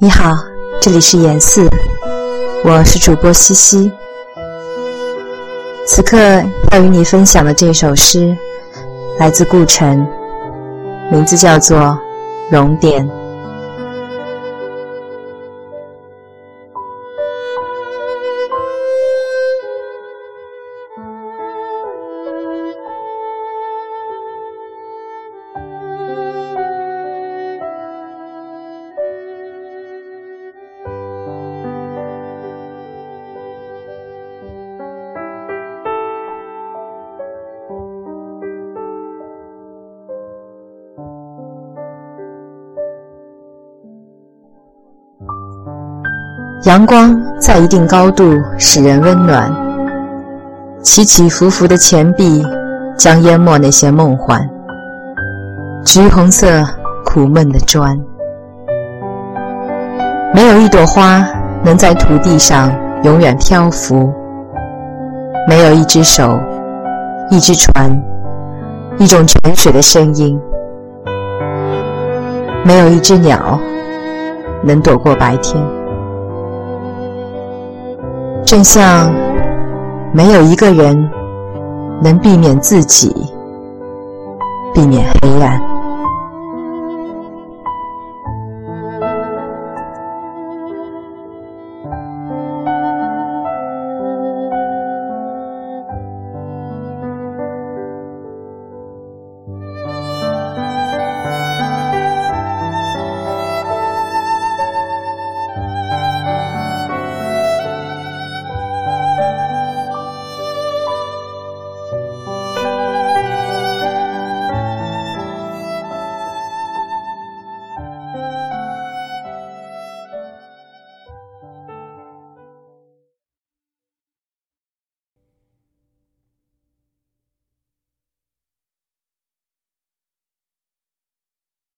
你好，这里是言四，我是主播西西。此刻要与你分享的这首诗，来自顾城，名字叫做《熔点》。阳光在一定高度使人温暖，起起伏伏的钱币将淹没那些梦幻。橘红色苦闷的砖，没有一朵花能在土地上永远漂浮，没有一只手、一只船、一种泉水的声音，没有一只鸟能躲过白天。正像没有一个人能避免自己避免黑暗。